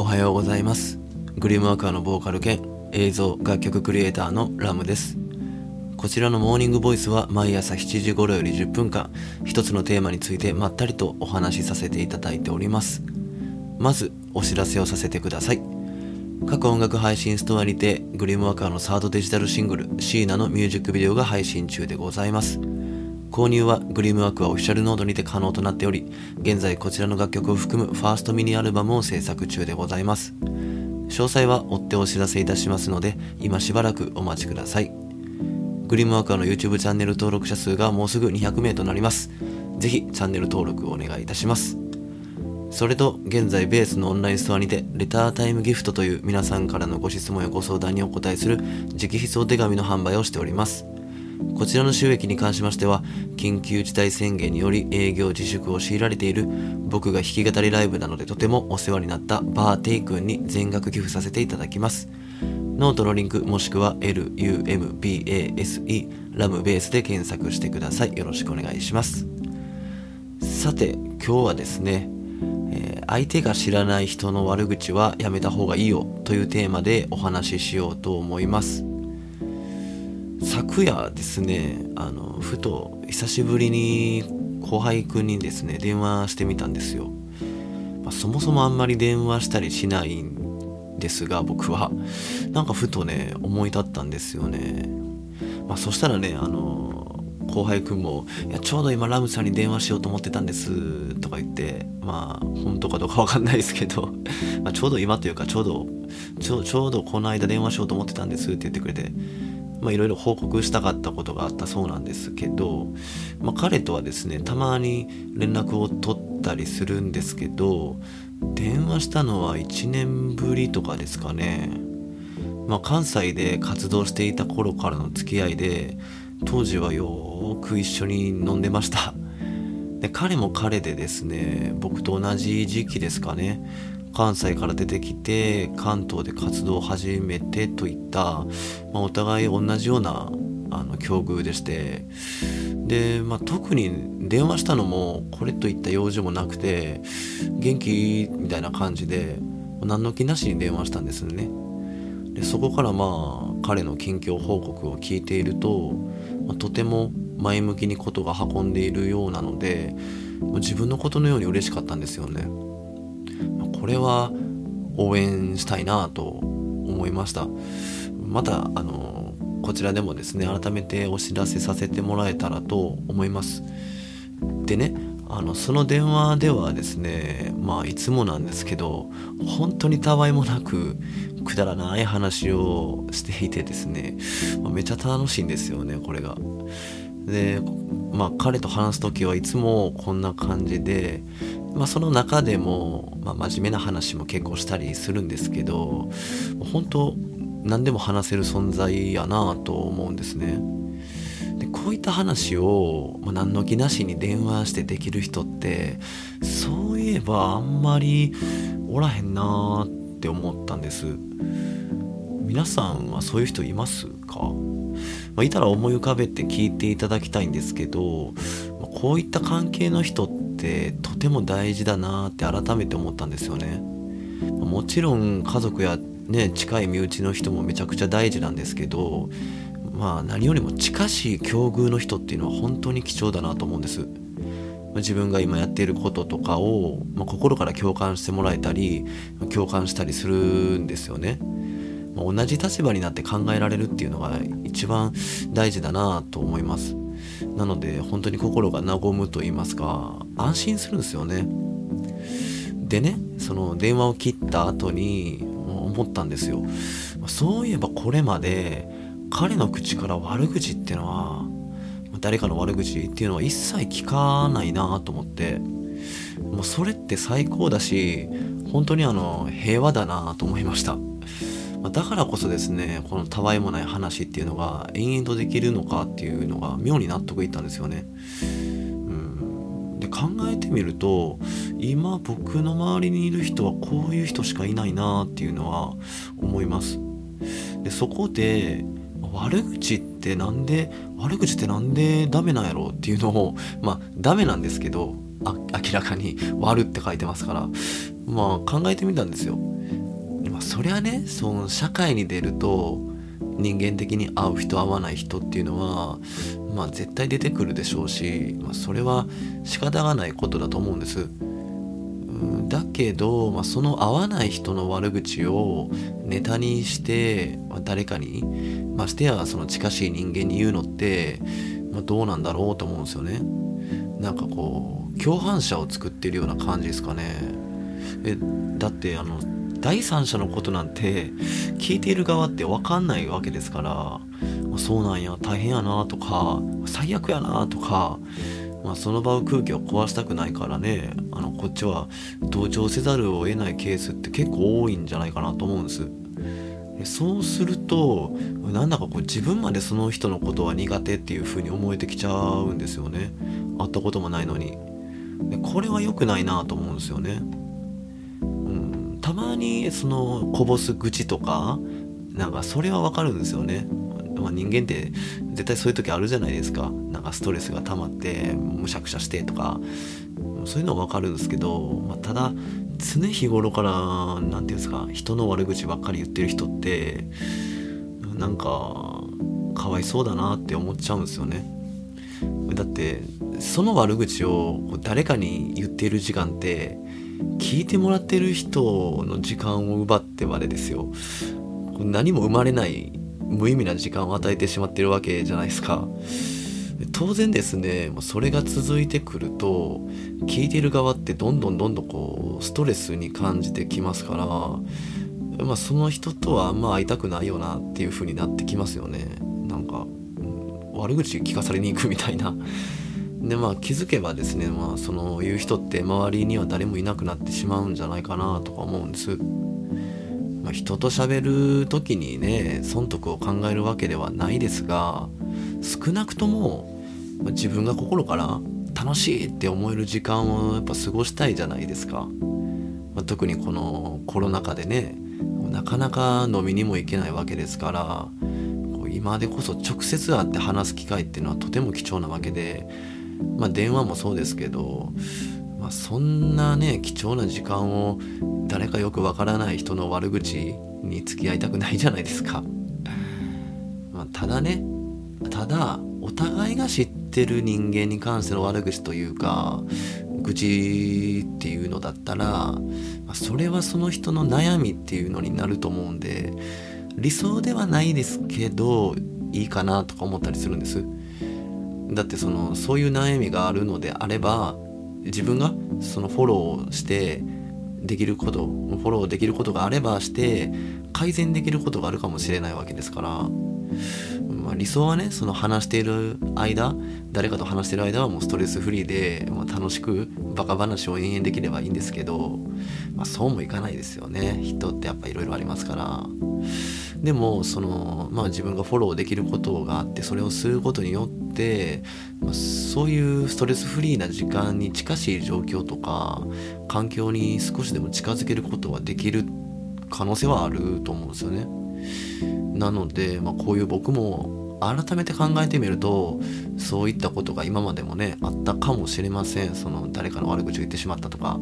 おはようございます。グリムワーカーのボーカル兼映像楽曲クリエイターのラムです。こちらのモーニングボイスは毎朝7時頃より10分間一つのテーマについてまったりとお話しさせていただいております。まずお知らせをさせてください。各音楽配信ストアにてグリムワーカーのサードデジタルシングルシーナのミュージックビデオが配信中でございます。購入はグリムワークはオフィシャルノードにて可能となっており現在こちらの楽曲を含むファーストミニアルバムを制作中でございます。詳細は追ってお知らせいたしますので今しばらくお待ちください。グリムワーカーの YouTube チャンネル登録者数がもうすぐ200名となります。ぜひチャンネル登録をお願いいたします。それと現在ベースのオンラインストアにてレタータイムギフトという皆さんからのご質問やご相談にお答えする直筆お手紙の販売をしております。こちらの収益に関しましては、緊急事態宣言により営業自粛を強いられている僕が弾き語りライブなのでとてもお世話になったバーテイ君に全額寄付させていただきます。ノートのリンクもしくは LUMBASE ラムベースで検索してください。よろしくお願いします。さて、今日はですね、えー、相手が知らない人の悪口はやめた方がいいよというテーマでお話ししようと思います。昨夜ですねあのふと久しぶりに後輩くんにですね電話してみたんですよ、まあ、そもそもあんまり電話したりしないんですが僕は。なんかふとね思い立ったんですよね、まあ、そしたらねあの後輩くんも「いやちょうど今ラムさんに電話しようと思ってたんです」とか言ってまあ本当かどうかわかんないですけどまちょうど今というかちょうどちょうどこの間電話しようと思ってたんですって言ってくれて、いろいろ報告したかったことがあったそうなんですけど、まあ、彼とはですねたまに連絡を取ったりするんですけど電話したのは1年ぶりとかですかね、まあ、関西で活動していた頃からの付き合いで当時はよく一緒に飲んでました。で彼も彼でですね僕と同じ時期ですかね。関西から出てきて関東で活動を始めてといった、まあ、お互い同じようなあの境遇でしてで、まあ、特に電話したのもこれといった用事もなくて元気みたいな感じで何の気なしに電話したんですねでそこからまあ彼の近況報告を聞いていると、まあ、とても前向きにことが運んでいるようなので自分のことのように嬉しかったんですよね。これは応援したいなと思いました。またあのこちらでもですね改めてお知らせさせてもらえたらと思います。でねあのその電話ではですねまあいつもなんですけど本当にたわいもなくくだらない話をしていてですね、まあ、めちゃ楽しいんですよねこれが。でまあ彼と話す時はいつもこんな感じでまあ、その中でも、まあ、真面目な話も結構したりするんですけど本当何でも話せる存在やなと思うんですね。でこういった話を、まあ、何の気なしに電話してできる人ってそういえばあんまりおらへんなって思ったんです。皆さんはそういう人いますか、まあ、いたら思い浮かべて聞いていただきたいんですけど、まあ、こういった関係の人ってとても大事だなって改めて思ったんですよね。もちろん家族やね近い身内の人もめちゃくちゃ大事なんですけどまあ何よりも近しい境遇の人っていうのは本当に貴重だなと思うんです。自分が今やっていることとかを、まあ、心から共感してもらえたり共感したりするんですよね、同じ立場になって考えられるっていうのが一番大事だなと思います。なので本当に心が和むと言いますか安心するんですよね。でねその電話を切った後に思ったんですよ。そういえばこれまで彼の口から悪口っていうのは誰かの悪口っていうのは一切聞かないなと思ってもうそれって最高だし本当にあの平和だなと思いました。まだからこそですねこのたわいもない話っていうのが延々とできるのかっていうのが妙に納得いったんですよね。うんで考えてみると今僕の周りにいる人はこういう人しかいないなっていうのは思います。でそこで悪口ってなんで悪口ってなんでダメなんやろうっていうのをまあダメなんですけど明らかに「悪」って書いてますからまあ考えてみたんですよ。そりゃねその社会に出ると人間的に会う人会わない人っていうのはまあ絶対出てくるでしょうし、まあ、それは仕方がないことだと思うんです。だけど、まあ、その合わない人の悪口をネタにして、まあ、誰かにましてやその近しい人間に言うのって、まあ、どうなんだろうと思うんですよね。なんかこう共犯者を作ってるような感じですかね。えだってあの第三者のことなんて聞いている側って分かんないわけですから、まあ、そうなんや大変やなとか最悪やなとか、まあ、その場を空気を壊したくないからねあのこっちは同調せざるを得ないケースって結構多いんじゃないかなと思うんです。そうするとなんだかこう自分までその人のことは苦手っていう風に思えてきちゃうんですよね。会ったこともないのに。これは良くないなと思うんですよね。たまにそのこぼす愚痴とかなんかそれはわかるんですよね、まあ、人間って絶対そういう時あるじゃないですか。なんかストレスが溜まってむしゃくしゃしてとか。そういうのはわかるんですけど、まあ、ただ常日頃から何て言うんですか人の悪口ばっかり言ってる人ってなんかかわいそうだなって思っちゃうんですよね。だってその悪口を誰かに言っている時間って聞いてもらってる人の時間を奪ってまでですよ。何も生まれない無意味な時間を与えてしまってるわけじゃないですか。当然ですねそれが続いてくると聞いてる側ってどんどんどんどんこうストレスに感じてきますからまあその人とはあんま会いたくないよなっていう風になってきますよね。なんか、悪口聞かされに行くみたいな。でまあ気づけばですねまあそのいう人って周りには誰もいなくなってしまうんじゃないかなとか思うんです。まあ、人と喋る時にね損得を考えるわけではないですが少なくとも、自分が心から楽しいって思える時間をやっぱ過ごしたいじゃないですか。まあ、特にこのコロナ禍でねなかなか飲みにも行けないわけですから今でこそ直接会って話す機会っていうのはとても貴重なわけでまあ、電話もそうですけど、まあ、そんなね貴重な時間を誰かよくわからない人の悪口に付き合いたくないじゃないですか。まあ、ただねただお互いが知ってる人間に関しての悪口というか愚痴っていうのだったら、まあ、それはその人の悩みっていうのになると思うんで理想ではないですけどいいかなとか思ったりするんです。だってそのそういう悩みがあるのであれば自分がそのフォローしてできることフォローできることがあればして改善できることがあるかもしれないわけですから、まあ、理想はねその話している間誰かと話している間はもうストレスフリーで、まあ、楽しくバカ話を延々できればいいんですけど、まあ、そうもいかないですよね人ってやっぱいろいろありますから。でもその、まあ、自分がフォローできることがあってそれをすることによって、まあ、そういうストレスフリーな時間に近しい状況とか環境に少しでも近づけることはできる可能性はあると思うんですよね。なので、まあ、こういう僕も改めて考えてみるとそういったことが今までもねあったかもしれません。その誰かの悪口を言ってしまったとか。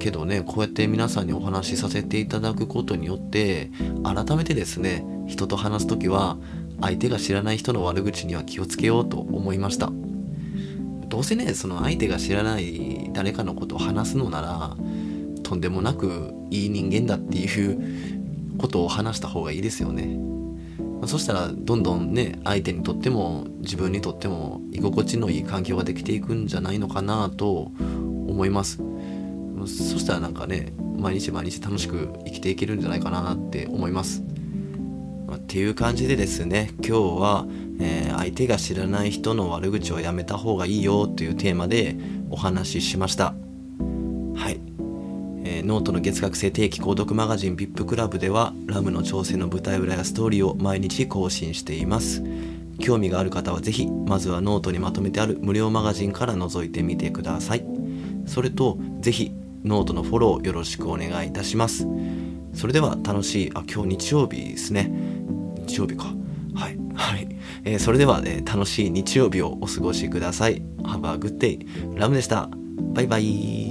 けどねこうやって皆さんにお話しさせていただくことによって改めてですね人と話す時は相手が知らない人の悪口には気をつけようと思いました。どうせねその相手が知らない誰かのことを話すのならとんでもなくいい人間だっていうことを話した方がいいですよね。そしたらどんどんね相手にとっても自分にとっても居心地のいい環境ができていくんじゃないのかなと思いますそしたらなんかね毎日毎日楽しく生きていけるんじゃないかなって思います。っていう感じでですね今日は、えー、相手が知らない人の悪口をやめた方がいいよというテーマでお話ししました。ノートの月額制定期購読マガジン VIP クラブではラムの挑戦の舞台裏やストーリーを毎日更新しています。興味がある方は是非まずはノートにまとめてある無料マガジンから覗いてみてください。それと是非ノートのフォローよろしくお願いいたします。それでは楽しい、あ、今日日曜日ですね。日曜日か。はい。はい。えー、それでは、ね、楽しい日曜日をお過ごしください。Have a good day. ラムでした。バイバイ。